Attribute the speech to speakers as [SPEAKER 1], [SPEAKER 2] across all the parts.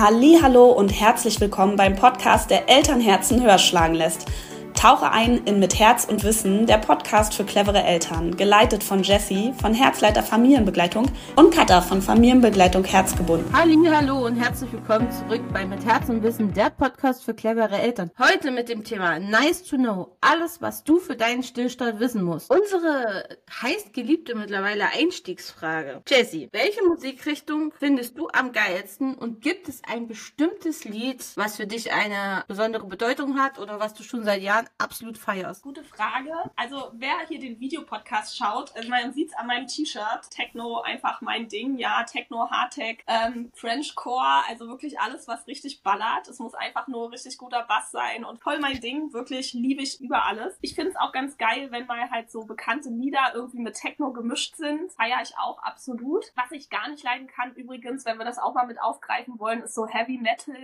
[SPEAKER 1] Hallo und herzlich willkommen beim Podcast, der Elternherzen höher schlagen lässt. Tauche ein in Mit Herz und Wissen, der Podcast für clevere Eltern, geleitet von Jessie von Herzleiter Familienbegleitung und Katha von Familienbegleitung Herzgebunden.
[SPEAKER 2] Hallo und herzlich willkommen zurück bei Mit Herz und Wissen, der Podcast für clevere Eltern. Heute mit dem Thema Nice to Know, alles was du für deinen Stillstand wissen musst. Unsere heiß geliebte mittlerweile Einstiegsfrage. Jessie, welche Musikrichtung findest du am geilsten und gibt es ein bestimmtes Lied, was für dich eine besondere Bedeutung hat oder was du schon seit Jahren absolut feierst?
[SPEAKER 3] Gute Frage. Also wer hier den Videopodcast schaut, also man sieht es an meinem T-Shirt. Techno einfach mein Ding. Ja, Techno, Hardtech, ähm, Frenchcore, also wirklich alles, was richtig ballert. Es muss einfach nur richtig guter Bass sein und voll mein Ding. Wirklich liebe ich über alles. Ich finde es auch ganz geil, wenn mal halt so bekannte Lieder irgendwie mit Techno gemischt sind. Feiere ich auch absolut. Was ich gar nicht leiden kann übrigens, wenn wir das auch mal mit aufgreifen wollen, ist so Heavy Metal,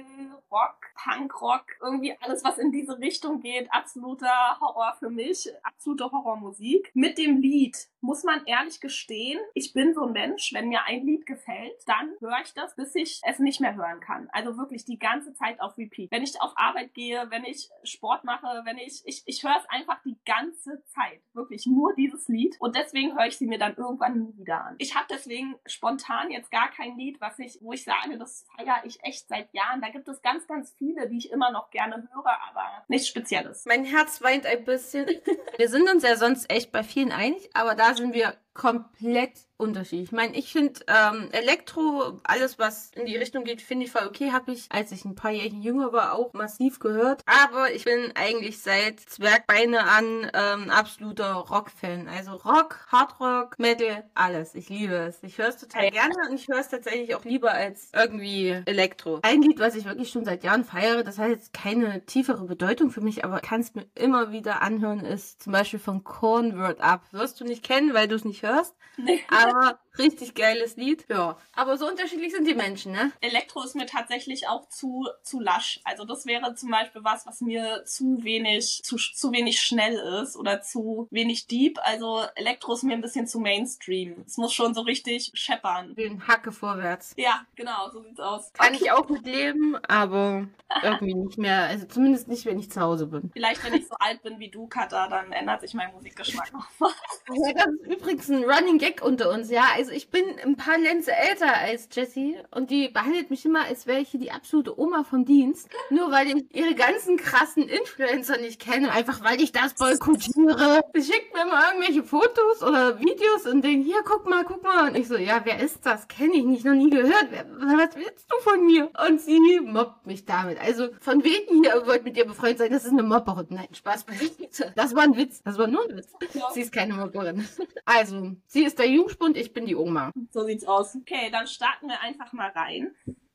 [SPEAKER 3] Rock, Punk Rock, irgendwie alles, was in diese Richtung geht. Absolut absoluter Horror für mich, absolute Horrormusik. Mit dem Lied muss man ehrlich gestehen, ich bin so ein Mensch, wenn mir ein Lied gefällt, dann höre ich das, bis ich es nicht mehr hören kann. Also wirklich die ganze Zeit auf Repeat. Wenn ich auf Arbeit gehe, wenn ich Sport mache, wenn ich, ich, ich höre es einfach die ganze Zeit. Wirklich nur dieses Lied. Und deswegen höre ich sie mir dann irgendwann wieder an. Ich habe deswegen spontan jetzt gar kein Lied, was ich, wo ich sage, das feiere ich echt seit Jahren. Da gibt es ganz, ganz viele, die ich immer noch gerne höre, aber nichts Spezielles.
[SPEAKER 2] Mein Herz weint ein bisschen. Wir sind uns ja sonst echt bei vielen einig, aber da sind wir komplett unterschiedlich. Ich meine, ich finde ähm, Elektro, alles was in die Richtung geht, finde ich voll okay. Habe ich, als ich ein paar Jahre jünger war, auch massiv gehört. Aber ich bin eigentlich seit Zwergbeine an ähm, absoluter Rock-Fan. Also Rock, Hardrock, Metal, alles. Ich liebe es. Ich höre es total gerne und ich höre es tatsächlich auch lieber als irgendwie Elektro. Ein Lied, was ich wirklich schon seit Jahren feiere, das hat jetzt keine tiefere Bedeutung für mich, aber kann es mir immer wieder anhören, ist zum Beispiel von Korn Word Up. Wirst du nicht kennen, weil du es nicht hörst. Nee. Aber richtig geiles Lied. Ja. Aber so unterschiedlich sind die Menschen, ne?
[SPEAKER 3] Elektro ist mir tatsächlich auch zu, zu lasch. Also das wäre zum Beispiel was, was mir zu wenig, zu, zu wenig schnell ist oder zu wenig deep. Also Elektro ist mir ein bisschen zu Mainstream. Es muss schon so richtig scheppern.
[SPEAKER 2] Den Hacke vorwärts.
[SPEAKER 3] Ja, genau, so sieht's aus.
[SPEAKER 2] Kann okay. ich auch mit leben, aber irgendwie nicht mehr. Also zumindest nicht, wenn ich zu Hause bin.
[SPEAKER 3] Vielleicht, wenn ich so alt bin wie du, Katha, dann ändert sich mein Musikgeschmack nochmal.
[SPEAKER 2] Ja, das ist übrigens ein Running Gag unter uns, ja. Also ich bin ein paar Lenze älter als Jessie und die behandelt mich immer, als wäre ich die absolute Oma vom Dienst. Nur weil ich ihre ganzen krassen Influencer nicht kenne, einfach weil ich das boykottiere. Sie schickt mir immer irgendwelche Fotos oder Videos und denkt, hier, guck mal, guck mal. Und ich so, ja, wer ist das? Kenne ich nicht, noch nie gehört. Was willst du von mir? Und sie mobbt mich damit. Also von wegen hier, wollt mit ihr befreundet sein, das ist eine Mobberin. Nein, Spaß beiseite. Das war ein Witz. Das war nur ein Witz. Ja. Sie ist keine Mobberin. Also, sie ist der Jungspund, ich bin die Oma.
[SPEAKER 3] So sieht's aus. Okay, dann starten wir einfach mal rein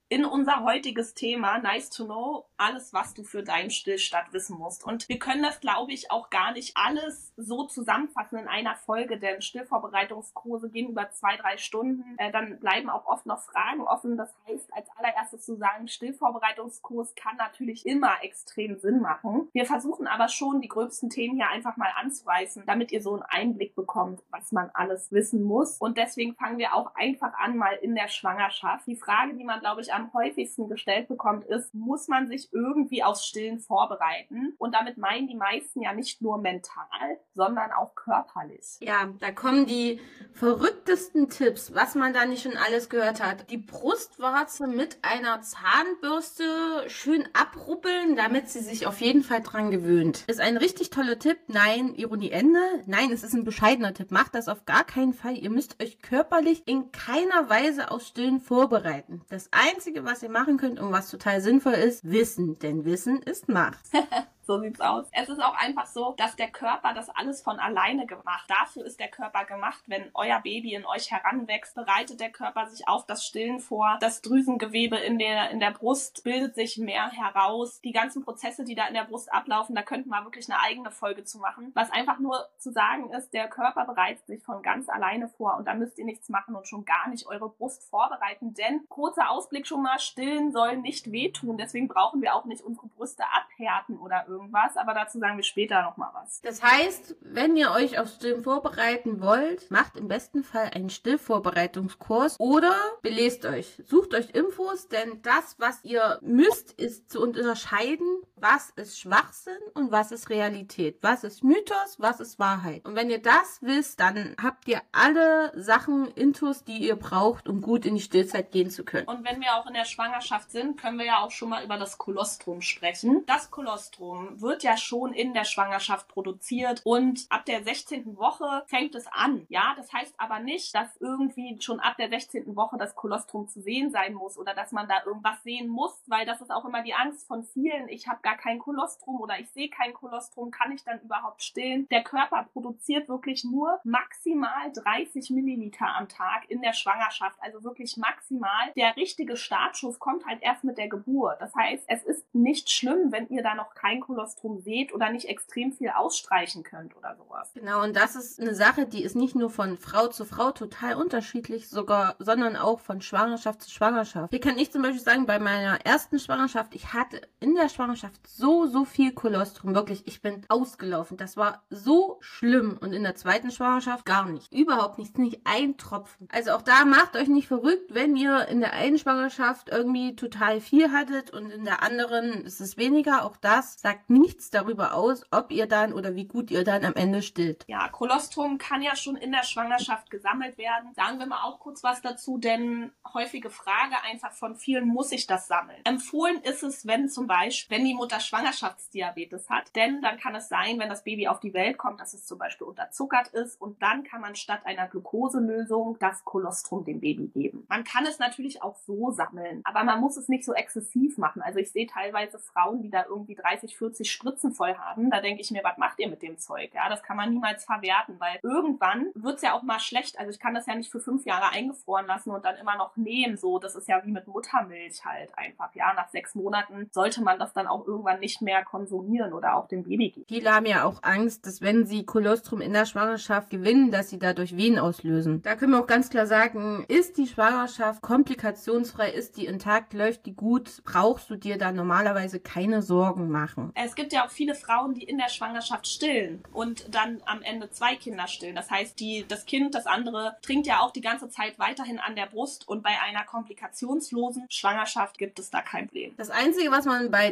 [SPEAKER 3] in unser heutiges Thema, nice to know, alles, was du für deinen Stillstand wissen musst. Und wir können das, glaube ich, auch gar nicht alles so zusammenfassen in einer Folge, denn Stillvorbereitungskurse gehen über zwei, drei Stunden. Äh, dann bleiben auch oft noch Fragen offen. Das heißt, als allererstes zu sagen, Stillvorbereitungskurs kann natürlich immer extrem Sinn machen. Wir versuchen aber schon, die gröbsten Themen hier einfach mal anzureißen, damit ihr so einen Einblick bekommt, was man alles wissen muss. Und deswegen fangen wir auch einfach an, mal in der Schwangerschaft. Die Frage, die man, glaube ich, am häufigsten gestellt bekommt, ist, muss man sich irgendwie aufs Stillen vorbereiten? Und damit meinen die meisten ja nicht nur mental, sondern auch körperlich.
[SPEAKER 2] Ja, da kommen die verrücktesten Tipps, was man da nicht schon alles gehört hat. Die Brustwarze mit einer Zahnbürste schön abruppeln, damit sie sich auf jeden Fall dran gewöhnt. Ist ein richtig toller Tipp. Nein, Ironie Ende. Nein, es ist ein bescheidener Tipp. Macht das auf gar keinen Fall. Ihr müsst euch körperlich in keiner Weise aufs Stillen vorbereiten. Das einzige Einzige, was ihr machen könnt und was total sinnvoll ist, Wissen. Denn Wissen ist Macht.
[SPEAKER 3] So sieht's aus. Es ist auch einfach so, dass der Körper das alles von alleine gemacht. Dafür ist der Körper gemacht. Wenn euer Baby in euch heranwächst, bereitet der Körper sich auf das Stillen vor. Das Drüsengewebe in der, in der Brust bildet sich mehr heraus. Die ganzen Prozesse, die da in der Brust ablaufen, da könnten wir wirklich eine eigene Folge zu machen. Was einfach nur zu sagen ist, der Körper bereitet sich von ganz alleine vor und da müsst ihr nichts machen und schon gar nicht eure Brust vorbereiten. Denn kurzer Ausblick schon mal, stillen soll nicht wehtun. Deswegen brauchen wir auch nicht unsere Brüste abhärten oder irgendwas irgendwas, aber dazu sagen wir später nochmal was.
[SPEAKER 2] Das heißt, wenn ihr euch auf Stillen vorbereiten wollt, macht im besten Fall einen Stillvorbereitungskurs oder belest euch. Sucht euch Infos, denn das, was ihr müsst, ist zu unterscheiden, was ist Schwachsinn und was ist Realität. Was ist Mythos, was ist Wahrheit. Und wenn ihr das wisst, dann habt ihr alle Sachen, Intus, die ihr braucht, um gut in die Stillzeit gehen zu können.
[SPEAKER 3] Und wenn wir auch in der Schwangerschaft sind, können wir ja auch schon mal über das Kolostrum sprechen. Das Kolostrum wird ja schon in der Schwangerschaft produziert und ab der 16. Woche fängt es an. Ja, das heißt aber nicht, dass irgendwie schon ab der 16. Woche das Kolostrum zu sehen sein muss oder dass man da irgendwas sehen muss, weil das ist auch immer die Angst von vielen. Ich habe gar kein Kolostrum oder ich sehe kein Kolostrum, kann ich dann überhaupt stillen? Der Körper produziert wirklich nur maximal 30 Milliliter am Tag in der Schwangerschaft, also wirklich maximal. Der richtige Startschuss kommt halt erst mit der Geburt. Das heißt, es ist nicht schlimm, wenn ihr da noch kein Kolostrum seht oder nicht extrem viel ausstreichen könnt oder sowas.
[SPEAKER 2] Genau, und das ist eine Sache, die ist nicht nur von Frau zu Frau total unterschiedlich, sogar, sondern auch von Schwangerschaft zu Schwangerschaft. Hier kann ich zum Beispiel sagen, bei meiner ersten Schwangerschaft, ich hatte in der Schwangerschaft so, so viel Kolostrum. Wirklich, ich bin ausgelaufen. Das war so schlimm. Und in der zweiten Schwangerschaft gar nicht. Überhaupt nichts, nicht ein Tropfen. Also auch da macht euch nicht verrückt, wenn ihr in der einen Schwangerschaft irgendwie total viel hattet und in der anderen ist es weniger. Auch das sagt nichts darüber aus, ob ihr dann oder wie gut ihr dann am Ende stillt.
[SPEAKER 3] Ja, Kolostrum kann ja schon in der Schwangerschaft gesammelt werden. Sagen wir mal auch kurz was dazu, denn häufige Frage einfach von vielen, muss ich das sammeln? Empfohlen ist es, wenn zum Beispiel, wenn die Mutter Schwangerschaftsdiabetes hat, denn dann kann es sein, wenn das Baby auf die Welt kommt, dass es zum Beispiel unterzuckert ist und dann kann man statt einer Glukoselösung das Kolostrum dem Baby geben. Man kann es natürlich auch so sammeln, aber man muss es nicht so exzessiv machen. Also ich sehe teilweise Frauen, die da irgendwie 30, 40 Spritzen voll haben. Da denke ich mir, was macht ihr mit dem Zeug? Ja, das kann man niemals verwerten, weil irgendwann wird es ja auch mal schlecht. Also ich kann das ja nicht für fünf Jahre eingefroren lassen und dann immer noch nehmen. So, das ist ja wie mit Muttermilch halt einfach. Ja, nach sechs Monaten sollte man das dann auch irgendwann nicht mehr konsumieren oder auch dem Baby geben.
[SPEAKER 2] Viele haben ja auch Angst, dass wenn sie Kolostrum in der Schwangerschaft gewinnen, dass sie dadurch Wehen auslösen. Da können wir auch ganz klar sagen, ist die Schwangerschaft komplikationsfrei, ist die intakt, läuft die gut, brauchst du dir da normalerweise keine Sorgen machen.
[SPEAKER 3] Es gibt ja auch viele Frauen, die in der Schwangerschaft stillen und dann am Ende zwei Kinder stillen. Das heißt, die, das Kind, das andere, trinkt ja auch die ganze Zeit weiterhin an der Brust und bei einer komplikationslosen Schwangerschaft gibt es da kein Problem.
[SPEAKER 2] Das Einzige, was man bei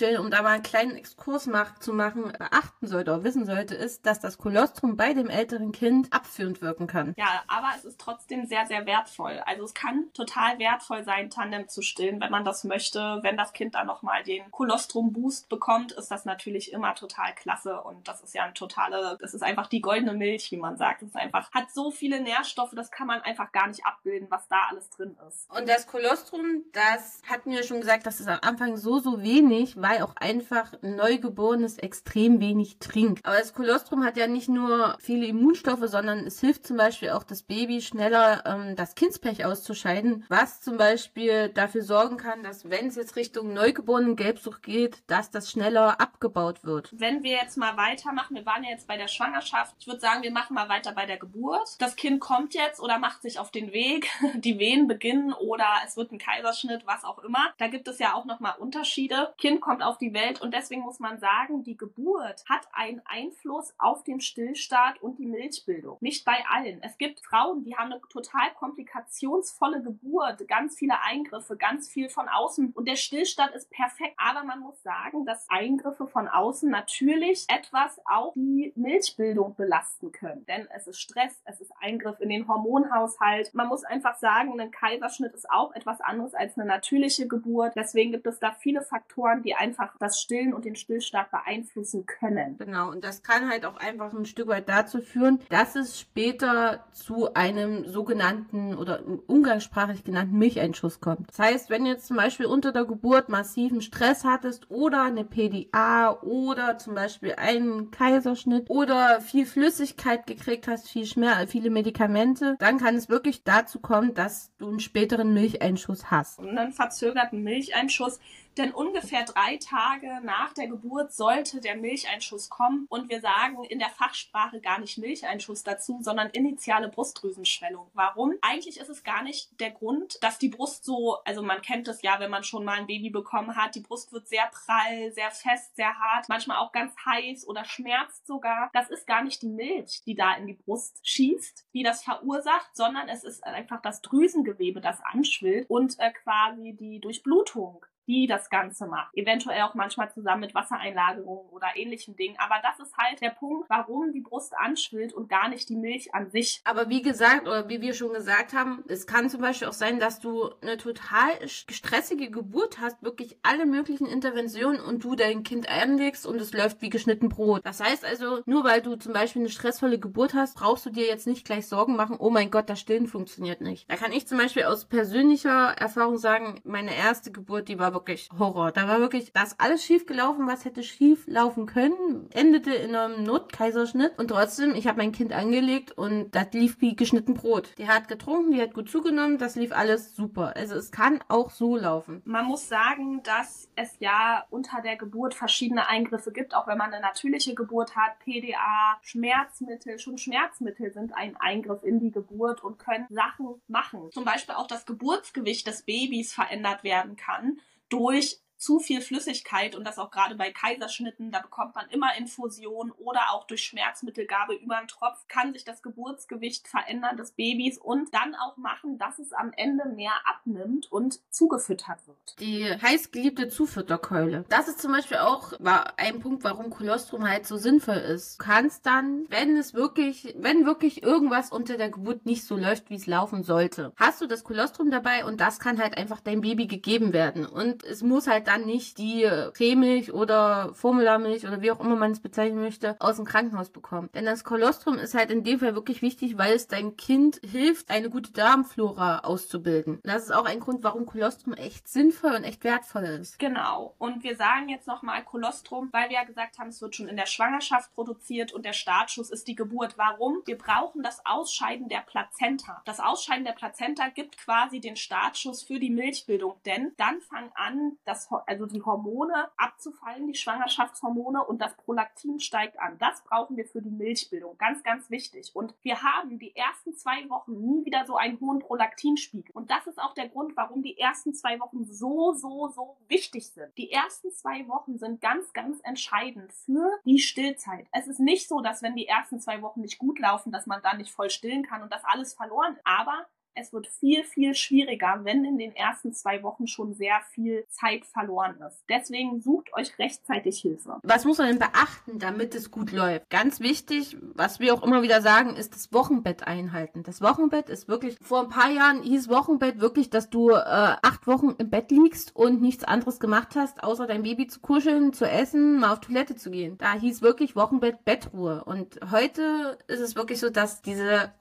[SPEAKER 2] Tandemstillen, um da mal einen kleinen Exkurs zu machen, beachten sollte oder wissen sollte, ist, dass das Kolostrum bei dem älteren Kind abführend wirken kann.
[SPEAKER 3] Ja, aber es ist trotzdem sehr, sehr wertvoll. Also es kann total wertvoll sein, Tandem zu stillen, wenn man das möchte. Wenn das Kind dann nochmal den Kolostrum-Boost bekommt, ist das natürlich immer total klasse und das ist ja ein totale, das ist einfach die goldene Milch, wie man sagt. Es ist einfach, hat so viele Nährstoffe, das kann man einfach gar nicht abbilden, was da alles drin ist.
[SPEAKER 2] Und das Kolostrum, das hatten wir schon gesagt, das ist am Anfang so, so wenig, weil auch einfach ein Neugeborenes extrem wenig trinkt. Aber das Kolostrum hat ja nicht nur viele Immunstoffe, sondern es hilft zum Beispiel auch das Baby schneller ähm, das Kindspech auszuscheiden, was zum Beispiel dafür sorgen kann, dass wenn es jetzt Richtung neugeborenen Gelbsucht geht, dass das schneller abgebaut wird.
[SPEAKER 3] Wenn wir jetzt mal weitermachen, wir waren ja jetzt bei der Schwangerschaft, ich würde sagen, wir machen mal weiter bei der Geburt. Das Kind kommt jetzt oder macht sich auf den Weg, die Wehen beginnen oder es wird ein Kaiserschnitt, was auch immer. Da gibt es ja auch nochmal Unterschiede. Kind kommt auf die Welt und deswegen muss man sagen, die Geburt hat einen Einfluss auf den Stillstart und die Milchbildung. Nicht bei allen. Es gibt Frauen, die haben eine total komplikationsvolle Geburt, ganz viele Eingriffe, ganz viel von außen und der Stillstand ist perfekt. Aber man muss sagen, dass Eingriffe von außen natürlich etwas auch die Milchbildung belasten können. Denn es ist Stress, es ist Eingriff in den Hormonhaushalt. Man muss einfach sagen, ein Kaiserschnitt ist auch etwas anderes als eine natürliche Geburt. Deswegen gibt es da viele Faktoren, die einfach das Stillen und den Stillstart beeinflussen können.
[SPEAKER 2] Genau, und das kann halt auch einfach ein Stück weit dazu führen, dass es später zu einem sogenannten oder umgangssprachlich genannten Milcheinschuss kommt. Das heißt, wenn jetzt zum Beispiel unter der Geburt massiven Stress hattest oder eine PDA oder zum Beispiel einen Kaiserschnitt oder viel Flüssigkeit gekriegt hast, viel Schmerz, viele Medikamente, dann kann es wirklich dazu kommen, dass du einen späteren Milcheinschuss hast.
[SPEAKER 3] Und einen verzögerten Milcheinschuss denn ungefähr drei Tage nach der Geburt sollte der Milcheinschuss kommen. Und wir sagen in der Fachsprache gar nicht Milcheinschuss dazu, sondern initiale Brustdrüsenschwellung. Warum? Eigentlich ist es gar nicht der Grund, dass die Brust so, also man kennt es ja, wenn man schon mal ein Baby bekommen hat, die Brust wird sehr prall, sehr fest, sehr hart, manchmal auch ganz heiß oder schmerzt sogar. Das ist gar nicht die Milch, die da in die Brust schießt, die das verursacht, sondern es ist einfach das Drüsengewebe, das anschwillt und äh, quasi die Durchblutung die das Ganze macht. Eventuell auch manchmal zusammen mit Wassereinlagerungen oder ähnlichen Dingen. Aber das ist halt der Punkt, warum die Brust anschwillt und gar nicht die Milch an sich.
[SPEAKER 2] Aber wie gesagt, oder wie wir schon gesagt haben, es kann zum Beispiel auch sein, dass du eine total stressige Geburt hast, wirklich alle möglichen Interventionen und du dein Kind einlegst und es läuft wie geschnitten Brot. Das heißt also, nur weil du zum Beispiel eine stressvolle Geburt hast, brauchst du dir jetzt nicht gleich Sorgen machen, oh mein Gott, das Stillen funktioniert nicht. Da kann ich zum Beispiel aus persönlicher Erfahrung sagen, meine erste Geburt, die war wirklich Horror. Da war wirklich das alles schief gelaufen, was hätte schief laufen können. Endete in einem Notkaiserschnitt und trotzdem, ich habe mein Kind angelegt und das lief wie geschnitten Brot. Die hat getrunken, die hat gut zugenommen, das lief alles super. Also es kann auch so laufen.
[SPEAKER 3] Man muss sagen, dass es ja unter der Geburt verschiedene Eingriffe gibt, auch wenn man eine natürliche Geburt hat, PDA, Schmerzmittel. Schon Schmerzmittel sind ein Eingriff in die Geburt und können Sachen machen. Zum Beispiel auch das Geburtsgewicht des Babys verändert werden kann durch zu viel Flüssigkeit und das auch gerade bei Kaiserschnitten, da bekommt man immer Infusion oder auch durch Schmerzmittelgabe über einen Tropf, kann sich das Geburtsgewicht verändern des Babys und dann auch machen, dass es am Ende mehr abnimmt und zugefüttert wird.
[SPEAKER 2] Die heißgeliebte Zufütterkeule. Das ist zum Beispiel auch ein Punkt, warum Kolostrum halt so sinnvoll ist. Du kannst dann, wenn es wirklich, wenn wirklich irgendwas unter der Geburt nicht so läuft, wie es laufen sollte, hast du das Kolostrum dabei und das kann halt einfach dein Baby gegeben werden. Und es muss halt dann nicht die Cremilch oder Formularmilch oder wie auch immer man es bezeichnen möchte, aus dem Krankenhaus bekommen. Denn das Kolostrum ist halt in dem Fall wirklich wichtig, weil es dein Kind hilft, eine gute Darmflora auszubilden. Das ist auch ein Grund, warum Kolostrum echt sinnvoll und echt wertvoll ist.
[SPEAKER 3] Genau. Und wir sagen jetzt nochmal Kolostrum, weil wir ja gesagt haben, es wird schon in der Schwangerschaft produziert und der Startschuss ist die Geburt. Warum? Wir brauchen das Ausscheiden der Plazenta. Das Ausscheiden der Plazenta gibt quasi den Startschuss für die Milchbildung, denn dann fangen an, das also die Hormone abzufallen, die Schwangerschaftshormone und das Prolaktin steigt an. Das brauchen wir für die Milchbildung. Ganz, ganz wichtig. Und wir haben die ersten zwei Wochen nie wieder so einen hohen Prolaktinspiegel. Und das ist auch der Grund, warum die ersten zwei Wochen so, so, so wichtig sind. Die ersten zwei Wochen sind ganz, ganz entscheidend für die Stillzeit. Es ist nicht so, dass wenn die ersten zwei Wochen nicht gut laufen, dass man dann nicht voll stillen kann und das alles verloren. Aber es wird viel, viel schwieriger, wenn in den ersten zwei Wochen schon sehr viel Zeit verloren ist. Deswegen sucht euch rechtzeitig Hilfe.
[SPEAKER 2] Was muss man denn beachten, damit es gut läuft? Ganz wichtig, was wir auch immer wieder sagen, ist das Wochenbett einhalten. Das Wochenbett ist wirklich, vor ein paar Jahren hieß Wochenbett wirklich, dass du äh, acht Wochen im Bett liegst und nichts anderes gemacht hast, außer dein Baby zu kuscheln, zu essen, mal auf Toilette zu gehen. Da hieß wirklich Wochenbett Bettruhe. Und heute ist es wirklich so, dass diese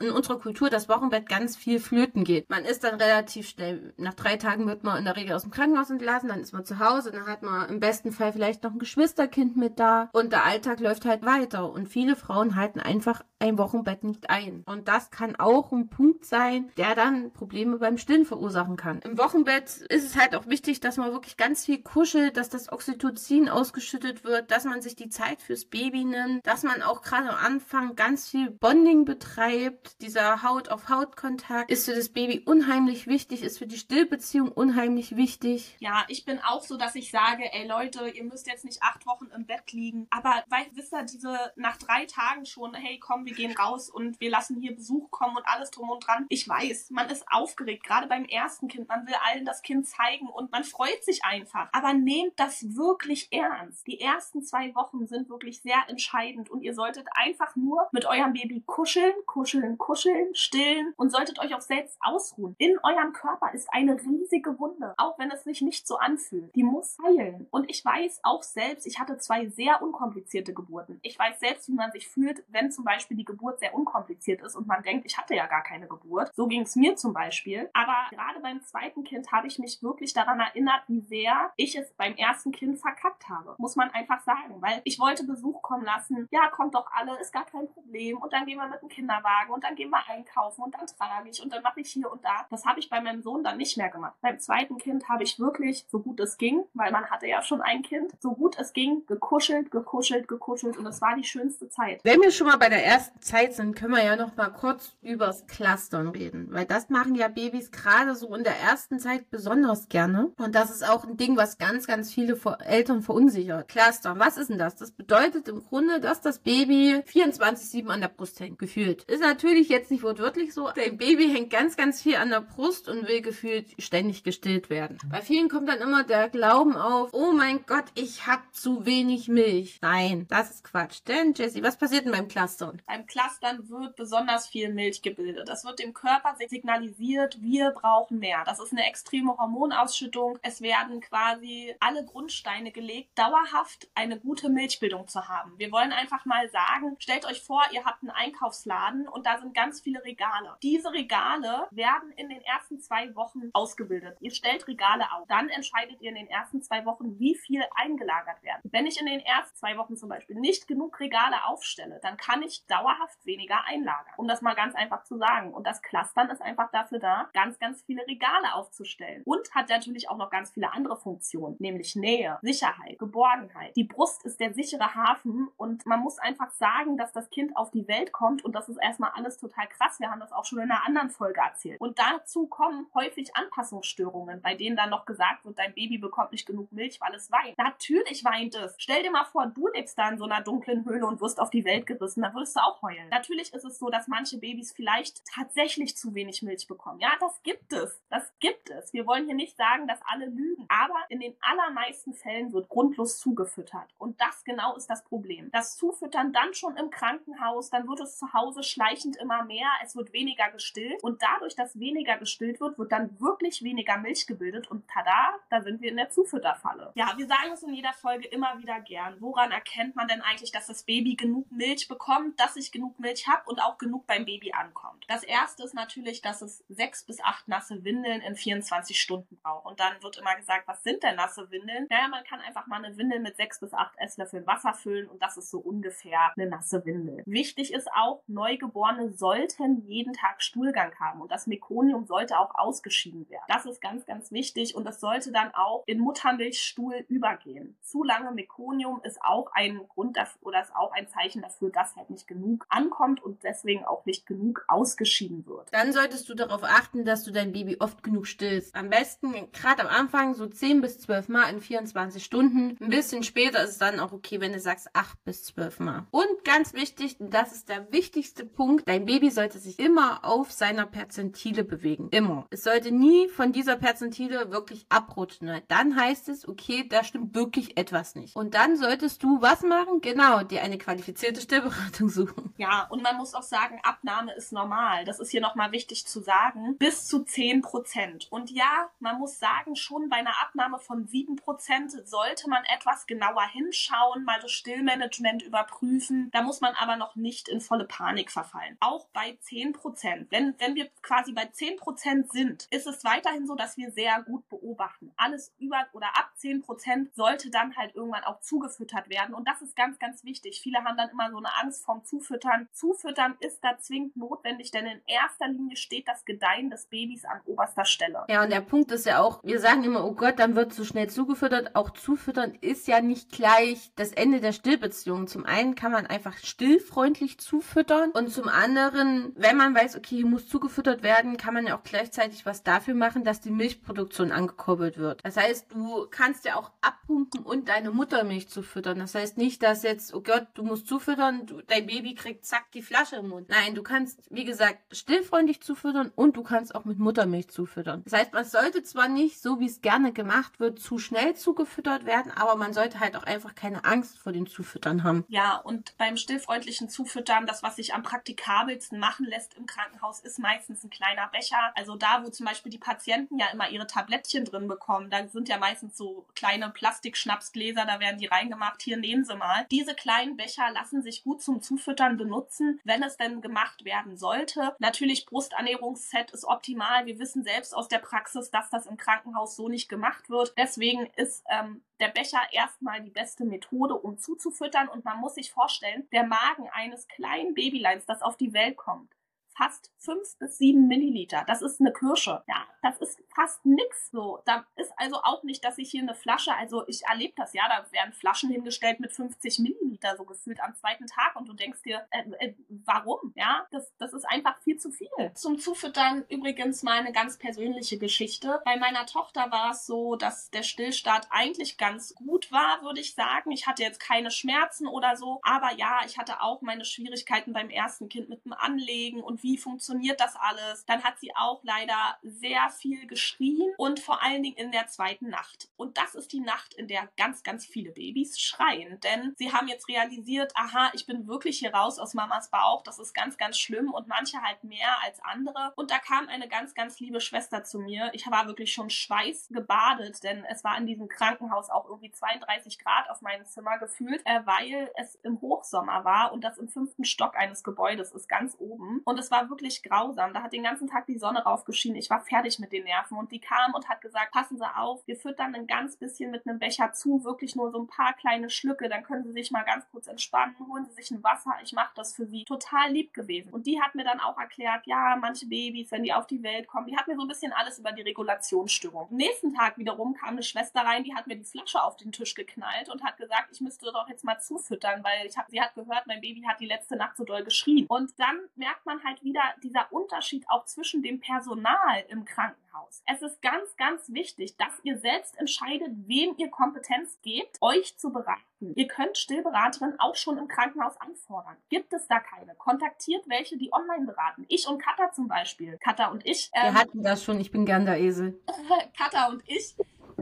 [SPEAKER 2] in unserer Kultur das Wochenbett ganz viel flöten geht. Man ist dann relativ schnell, nach drei Tagen wird man in der Regel aus dem Krankenhaus entlassen, dann ist man zu Hause, dann hat man im besten Fall vielleicht noch ein Geschwisterkind mit da und der Alltag läuft halt weiter und viele Frauen halten einfach ein Wochenbett nicht ein. Und das kann auch ein Punkt sein, der dann Probleme beim Stillen verursachen kann. Im Wochenbett ist es halt auch wichtig, dass man wirklich ganz viel kuschelt, dass das Oxytocin ausgeschüttet wird, dass man sich die Zeit fürs Baby nimmt, dass man auch gerade am Anfang ganz viel Bonding betreibt, dieser Haut-auf-Haut-Kontakt ist für das Baby unheimlich wichtig, ist für die Stillbeziehung unheimlich wichtig.
[SPEAKER 3] Ja, ich bin auch so, dass ich sage, ey Leute, ihr müsst jetzt nicht acht Wochen im Bett liegen. Aber weil, wisst ihr, diese nach drei Tagen schon, hey komm, wir gehen raus und wir lassen hier Besuch kommen und alles drum und dran. Ich weiß, man ist aufgeregt, gerade beim ersten Kind. Man will allen das Kind zeigen und man freut sich einfach. Aber nehmt das wirklich ernst. Die ersten zwei Wochen sind wirklich sehr entscheidend und ihr solltet einfach nur mit eurem Baby kuscheln, kuscheln, kuscheln, stillen und solltet euch auch selbst ausruhen. In eurem Körper ist eine riesige Wunde, auch wenn es sich nicht so anfühlt. Die muss heilen. Und ich weiß auch selbst, ich hatte zwei sehr unkomplizierte Geburten. Ich weiß selbst, wie man sich fühlt, wenn zum Beispiel die Geburt sehr unkompliziert ist und man denkt, ich hatte ja gar keine Geburt. So ging es mir zum Beispiel. Aber gerade beim zweiten Kind habe ich mich wirklich daran erinnert, wie sehr ich es beim ersten Kind verkackt habe. Muss man einfach sagen. Weil ich wollte Besuch kommen lassen. Ja, kommt doch alle, ist gar kein Problem. Und dann gehen wir mit dem Kinderwagen und dann gehen wir einkaufen und dann trage ich und dann mache ich hier und da. Das habe ich bei meinem Sohn dann nicht mehr gemacht. Beim zweiten Kind habe ich wirklich, so gut es ging, weil man hatte ja schon ein Kind, so gut es ging, gekuschelt, gekuschelt, gekuschelt und es war die schönste Zeit.
[SPEAKER 2] Wenn wir schon mal bei der ersten ersten Zeit sind, können wir ja noch mal kurz übers Clustern reden, weil das machen ja Babys gerade so in der ersten Zeit besonders gerne und das ist auch ein Ding, was ganz, ganz viele Eltern verunsichert. Clustern, was ist denn das? Das bedeutet im Grunde, dass das Baby 24/7 an der Brust hängt, gefühlt. Ist natürlich jetzt nicht wortwörtlich so. Dein Baby hängt ganz, ganz viel an der Brust und will gefühlt ständig gestillt werden. Bei vielen kommt dann immer der Glauben auf, oh mein Gott, ich hab zu wenig Milch. Nein, das ist Quatsch. Denn, Jessie, was passiert denn beim Clustern?
[SPEAKER 3] Beim Clustern wird besonders viel Milch gebildet. Das wird dem Körper signalisiert, wir brauchen mehr. Das ist eine extreme Hormonausschüttung. Es werden quasi alle Grundsteine gelegt, dauerhaft eine gute Milchbildung zu haben. Wir wollen einfach mal sagen, stellt euch vor, ihr habt einen Einkaufsladen und da sind ganz viele Regale. Diese Regale werden in den ersten zwei Wochen ausgebildet. Ihr stellt Regale auf. Dann entscheidet ihr in den ersten zwei Wochen, wie viel eingelagert werden. Wenn ich in den ersten zwei Wochen zum Beispiel nicht genug Regale aufstelle, dann kann ich dauerhaft weniger einlagern. Um das mal ganz einfach zu sagen. Und das Clustern ist einfach dafür da, ganz, ganz viele Regale aufzustellen. Und hat natürlich auch noch ganz viele andere Funktionen, nämlich Nähe, Sicherheit, Geborgenheit. Die Brust ist der sichere Hafen und man muss einfach sagen, dass das Kind auf die Welt kommt und das ist erstmal alles total krass. Wir haben das auch schon in einer anderen Folge erzählt. Und dazu kommen häufig Anpassungsstörungen, bei denen dann noch gesagt wird, dein Baby bekommt nicht genug Milch, weil es weint. Natürlich weint es. Stell dir mal vor, du lebst da in so einer dunklen Höhle und wirst auf die Welt gerissen, da würdest du auch heulen. Natürlich ist es so, dass manche Babys vielleicht tatsächlich zu wenig Milch bekommen. Ja, das gibt es. Das gibt es. Wir wollen hier nicht sagen, dass alle lügen. Aber in den allermeisten Fällen wird grundlos zugefüttert. Und das genau ist das Problem. Das Zufüttern dann schon im Krankenhaus, dann wird es zu Hause schleichend immer mehr, es wird weniger gestillt. Und dadurch, dass weniger gestillt wird, wird dann wirklich weniger Milch gebildet. Und tada, da sind wir in der Zufütterfalle. Ja, wir sagen es in jeder Folge immer wieder gern. Woran erkennt man denn eigentlich, dass das Baby genug Milch bekommt, dass ich genug Milch habe und auch genug beim Baby ankommt? Das erste ist natürlich, dass es sechs bis acht nasse Windeln in 24 Stunden braucht. Und dann wird immer gesagt, was sind denn nasse Windeln? Naja, man kann einfach mal eine Windel mit sechs bis acht Esslöffeln Wasser füllen und das ist so ungefähr eine nasse Windel. Wichtig ist auch, Neugeborene sollten jeden Tag Stuhlgang haben und das Mekonium sollte auch ausgeschieden werden. Das ist ganz, ganz wichtig und das sollte dann auch in Muttermilchstuhl übergehen. Zu lange Mekonium ist auch ein Grund dafür oder ist auch ein Zeichen dafür, dass halt nicht genug ankommt und deswegen auch nicht genug ausgeschieden wird.
[SPEAKER 2] Dann solltest du darauf achten, dass du dein Baby oft genug stillst. Am besten gerade am Anfang so 10 bis 12 Mal in 24 Stunden. Ein bisschen später ist es dann auch okay, wenn du sagst 8 bis 12 Mal. Und ganz wichtig, das ist der wichtigste Punkt, dein Baby sollte sich immer auf seiner Perzentile bewegen. Immer. Es sollte nie von dieser Perzentile wirklich abrutschen. Dann heißt es, okay, da stimmt wirklich etwas nicht. Und dann solltest du was machen? Genau, dir eine qualifizierte Stillberatung suchen.
[SPEAKER 3] Ja, und man muss auch sagen, Abnahme ist normal. Das ist hier nochmal wichtig zu sagen. Bis zu 10 Prozent. Und ja, man muss sagen, schon bei einer Abnahme von 7 Prozent sollte man etwas genauer hinschauen, mal das Stillmanagement überprüfen. Da muss man aber noch nicht in volle Panik verfallen. Auch bei 10 Prozent. Wenn, wenn wir quasi bei 10 Prozent sind, ist es weiterhin so, dass wir sehr gut beobachten. Alles über oder ab 10 Prozent sollte dann halt irgendwann auch zugefüttert werden. Und das ist ganz, ganz wichtig. Viele haben dann immer so eine Angst vorm Zufüttern. Zufüttern ist da zwingend notwendig, denn in erster Linie steht das Gedeihen des Babys an oberster Stelle.
[SPEAKER 2] Ja, und der Punkt ist ja auch, wir sagen immer, oh Gott, dann wird zu schnell zugefüttert. Auch zufüttern ist ja nicht gleich das Ende der Stillbeziehung. Zum einen kann man einfach stillfreundlich zufüttern und zum anderen, wenn man weiß, okay, hier muss zugefüttert werden, kann man ja auch gleichzeitig was dafür machen, dass die Milchproduktion angekurbelt wird. Das heißt, du kannst ja auch abpumpen und deine Muttermilch zufüttern. Das heißt nicht, dass jetzt, oh Gott, du musst zufüttern, du, dein Baby kriegt zack die Flasche im Mund. Nein, du kannst, wie gesagt, stillfreundlich zufüttern und du kannst auch mit Muttermilch zufüttern. Das heißt, man sollte zwar nicht, so wie es gerne gemacht wird, zu schnell zugefüttert werden, aber man sollte halt auch einfach keine Angst vor dem Zufüttern haben.
[SPEAKER 3] Ja, und beim stillfreundlichen Zufüttern, das, was sich am praktikabelsten machen lässt im Krankenhaus, ist meistens ein kleiner Becher. Also da, wo zum Beispiel die Patienten ja immer ihre Tablettchen drin bekommen, da sind ja meistens so kleine Plastikschnapsgläser, da werden die reingemacht. Hier nehmen sie mal. Diese kleinen Becher lassen sich gut zum Zufüttern benutzen, wenn es denn gemacht werden sollte. Natürlich Brusternährungsset ist optimal. Wir wissen selbst aus der Praxis, dass das im Krankenhaus so nicht gemacht wird. Deswegen ist ähm, der Becher erstmal die beste Methode, um zuzufüttern. Und man muss sich vorstellen, der Magen eines kleinen Babyleins, das auf die Welt kommt, fast fünf bis sieben Milliliter. Das ist eine Kirsche. Ja, das ist fast nix. So, da ist also auch nicht, dass ich hier eine Flasche, also ich erlebe das ja, da werden Flaschen hingestellt mit 50 Milliliter so gefühlt am zweiten Tag und du denkst dir, äh, äh, warum? Ja, das, das ist einfach viel zu viel. Zum Zufüttern übrigens meine ganz persönliche Geschichte. Bei meiner Tochter war es so, dass der Stillstart eigentlich ganz gut war, würde ich sagen. Ich hatte jetzt keine Schmerzen oder so, aber ja, ich hatte auch meine Schwierigkeiten beim ersten Kind mit dem Anlegen und wie funktioniert das alles. Dann hat sie auch leider sehr viel geschrien und vor allen Dingen in der zweiten Nacht. Und das ist die Nacht, in der ganz, ganz viele Babys schreien, denn sie haben jetzt realisiert, aha, ich bin wirklich hier raus aus Mamas Bauch, das ist ganz, ganz schlimm und manche halt mehr als andere. Und da kam eine ganz, ganz liebe Schwester zu mir. Ich war wirklich schon schweißgebadet, denn es war in diesem Krankenhaus auch irgendwie 32 Grad auf meinem Zimmer gefühlt, äh, weil es im Hochsommer war und das im fünften Stock eines Gebäudes ist, ganz oben. Und es war wirklich grausam. Da hat den ganzen Tag die Sonne raufgeschienen. Ich war fertig mit den Nerven und die kam und hat gesagt, passen Sie auf, wir füttern ein ganz bisschen mit einem Becher zu, wirklich nur so ein paar kleine Schlücke, dann können Sie sich mal ganz kurz entspannen, holen Sie sich ein Wasser, ich mache das für Sie. Total lieb gewesen. Und die hat mir dann auch erklärt, ja, manche Babys, wenn die auf die Welt kommen, die hat mir so ein bisschen alles über die Regulationsstörung. Am nächsten Tag wiederum kam eine Schwester rein, die hat mir die Flasche auf den Tisch geknallt und hat gesagt, ich müsste doch jetzt mal zufüttern, weil ich hab, sie hat gehört, mein Baby hat die letzte Nacht so doll geschrien. Und dann merkt man halt wieder dieser Unterschied auch zwischen dem Personal im Krankenhaus. Es ist ganz, ganz wichtig, dass ihr selbst entscheidet, wem ihr Kompetenz gebt, euch zu beraten. Ihr könnt Stillberaterinnen auch schon im Krankenhaus anfordern. Gibt es da keine? Kontaktiert welche, die online beraten. Ich und Katha zum Beispiel. Katha und ich.
[SPEAKER 2] Ähm, Wir hatten das schon, ich bin gern der Esel.
[SPEAKER 3] Katha und ich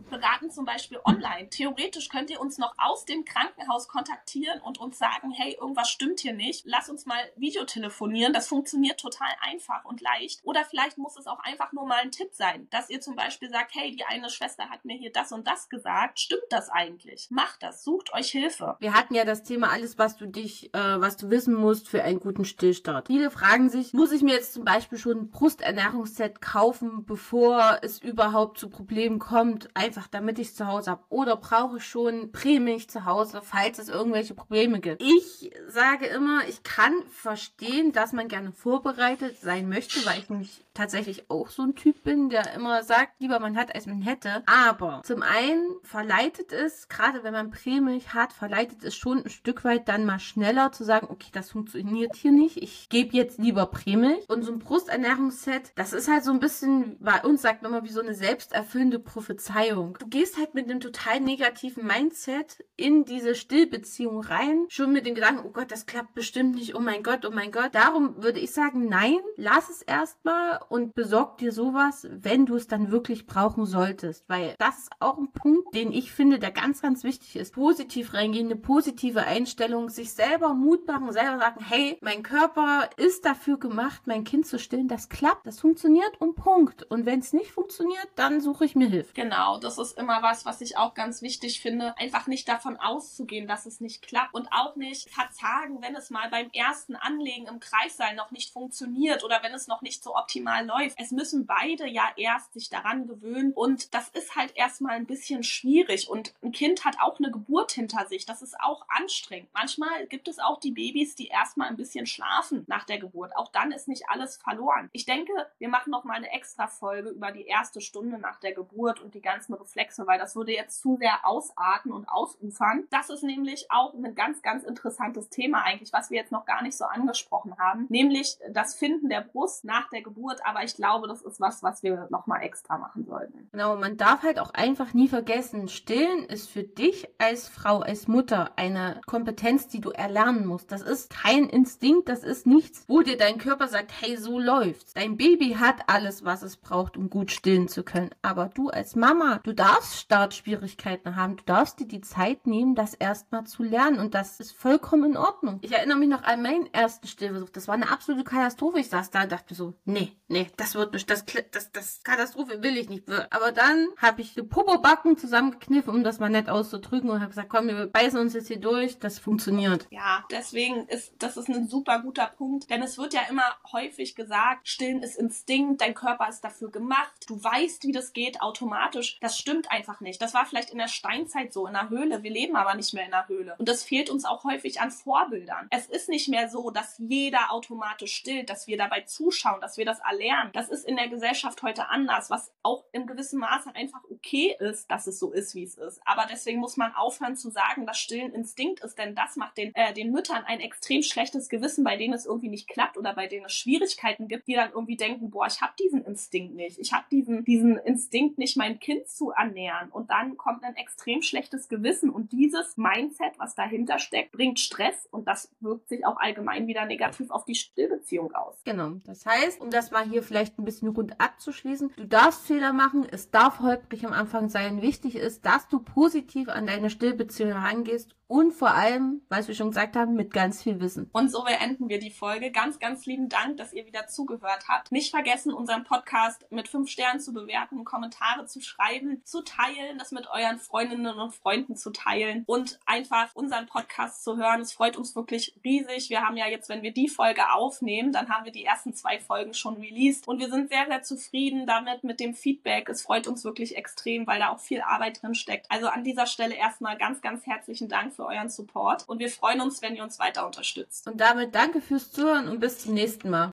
[SPEAKER 3] beraten zum Beispiel online. Theoretisch könnt ihr uns noch aus dem Krankenhaus kontaktieren und uns sagen, hey, irgendwas stimmt hier nicht. Lass uns mal Videotelefonieren. Das funktioniert total einfach und leicht. Oder vielleicht muss es auch einfach nur mal ein Tipp sein, dass ihr zum Beispiel sagt, hey, die eine Schwester hat mir hier das und das gesagt. Stimmt das eigentlich? Macht das. Sucht euch Hilfe.
[SPEAKER 2] Wir hatten ja das Thema alles, was du dich, äh, was du wissen musst für einen guten Stillstart. Viele fragen sich, muss ich mir jetzt zum Beispiel schon ein Brusternährungsset kaufen, bevor es überhaupt zu Problemen kommt? Einfach damit ich es zu Hause habe. Oder brauche schon Prämilch zu Hause, falls es irgendwelche Probleme gibt. Ich sage immer, ich kann verstehen, dass man gerne vorbereitet sein möchte, weil ich nämlich tatsächlich auch so ein Typ bin, der immer sagt, lieber man hat, als man hätte. Aber zum einen verleitet es, gerade wenn man Prämilch hat, verleitet es schon ein Stück weit dann mal schneller zu sagen, okay, das funktioniert hier nicht. Ich gebe jetzt lieber Prämilch. Und so ein Brusternährungsset, das ist halt so ein bisschen, bei uns sagt man immer wie so eine selbsterfüllende Prophezeiung. Du gehst halt mit einem total negativen Mindset in diese Stillbeziehung rein, schon mit dem Gedanken, oh Gott, das klappt bestimmt nicht, oh mein Gott, oh mein Gott. Darum würde ich sagen, nein, lass es erstmal und besorg dir sowas, wenn du es dann wirklich brauchen solltest. Weil das ist auch ein Punkt, den ich finde, der ganz, ganz wichtig ist. Positiv reingehen, eine positive Einstellung, sich selber Mut machen, selber sagen, hey, mein Körper ist dafür gemacht, mein Kind zu stillen. Das klappt, das funktioniert und Punkt. Und wenn es nicht funktioniert, dann suche ich mir Hilfe.
[SPEAKER 3] Genau, das ist immer was, was ich auch ganz wichtig finde. Einfach nicht davon auszugehen, dass es nicht klappt und auch nicht verzagen, wenn es mal beim ersten Anlegen im Kreissaal noch nicht funktioniert oder wenn es noch nicht so optimal optimal läuft. Es müssen beide ja erst sich daran gewöhnen und das ist halt erstmal ein bisschen schwierig und ein Kind hat auch eine Geburt hinter sich. Das ist auch anstrengend. Manchmal gibt es auch die Babys, die erstmal ein bisschen schlafen nach der Geburt. Auch dann ist nicht alles verloren. Ich denke, wir machen noch mal eine extra Folge über die erste Stunde nach der Geburt und die ganzen Reflexe, weil das würde jetzt zu sehr ausarten und ausufern. Das ist nämlich auch ein ganz, ganz interessantes Thema eigentlich, was wir jetzt noch gar nicht so angesprochen haben, nämlich das Finden der Brust nach der Geburt aber ich glaube, das ist was, was wir nochmal extra machen sollten.
[SPEAKER 2] Genau, man darf halt auch einfach nie vergessen, stillen ist für dich als Frau, als Mutter eine Kompetenz, die du erlernen musst. Das ist kein Instinkt, das ist nichts, wo dir dein Körper sagt, hey, so läuft's. Dein Baby hat alles, was es braucht, um gut stillen zu können. Aber du als Mama, du darfst Startschwierigkeiten haben. Du darfst dir die Zeit nehmen, das erstmal zu lernen. Und das ist vollkommen in Ordnung. Ich erinnere mich noch an meinen ersten Stillversuch. Das war eine absolute Katastrophe. Ich saß da und dachte so, nee, nee, das wird nicht, das, das, das Katastrophe will ich nicht. Aber dann habe ich die Popobacken zusammengekniffen, um das mal nett auszudrücken und habe gesagt, komm, wir beißen uns jetzt hier durch, das funktioniert.
[SPEAKER 3] Ja, deswegen ist, das ist ein super guter Punkt, denn es wird ja immer häufig gesagt, stillen ist Instinkt, dein Körper ist dafür gemacht, du weißt, wie das geht automatisch. Das stimmt einfach nicht. Das war vielleicht in der Steinzeit so, in der Höhle. Wir leben aber nicht mehr in der Höhle. Und das fehlt uns auch häufig an Vorbildern. Es ist nicht mehr so, dass jeder automatisch stillt, dass wir dabei zuschauen, dass wir das erlernen. Das ist in der Gesellschaft heute anders, was auch im gewissen Maße einfach okay ist, dass es so ist, wie es ist. Aber deswegen muss man aufhören zu sagen, dass Stillen Instinkt ist, denn das macht den, äh, den Müttern ein extrem schlechtes Gewissen, bei denen es irgendwie nicht klappt oder bei denen es Schwierigkeiten gibt, die dann irgendwie denken, boah, ich habe diesen Instinkt nicht. Ich habe diesen, diesen Instinkt nicht, mein Kind zu ernähren. Und dann kommt ein extrem schlechtes Gewissen. Und dieses Mindset, was dahinter steckt, bringt Stress und das wirkt sich auch allgemein wieder negativ auf die Stillbeziehung aus.
[SPEAKER 2] Genau. Das heißt, um das mal hier vielleicht ein bisschen rund abzuschließen, du darfst Fehler machen, es darf holprig am Anfang sein. Wichtig ist, dass du positiv an deine Stillbeziehung herangehst und vor allem, was wir schon gesagt haben, mit ganz viel Wissen.
[SPEAKER 3] Und so beenden wir die Folge. Ganz, ganz lieben Dank, dass ihr wieder zugehört habt. Nicht vergessen, unseren Podcast mit fünf Sternen zu bewerten, Kommentare zu schreiben, zu teilen, das mit euren Freundinnen und Freunden zu teilen und einfach unseren Podcast zu hören. Es freut uns wirklich riesig. Wir haben ja jetzt, wenn wir die Folge aufnehmen, dann haben wir die ersten zwei Folgen schon released und wir sind sehr, sehr zufrieden damit mit dem Feedback. Es freut uns wirklich extrem, weil da auch viel Arbeit drin steckt. Also an dieser Stelle erstmal ganz, ganz herzlichen Dank für euren Support und wir freuen uns, wenn ihr uns weiter unterstützt.
[SPEAKER 2] Und damit danke fürs Zuhören und bis zum nächsten Mal.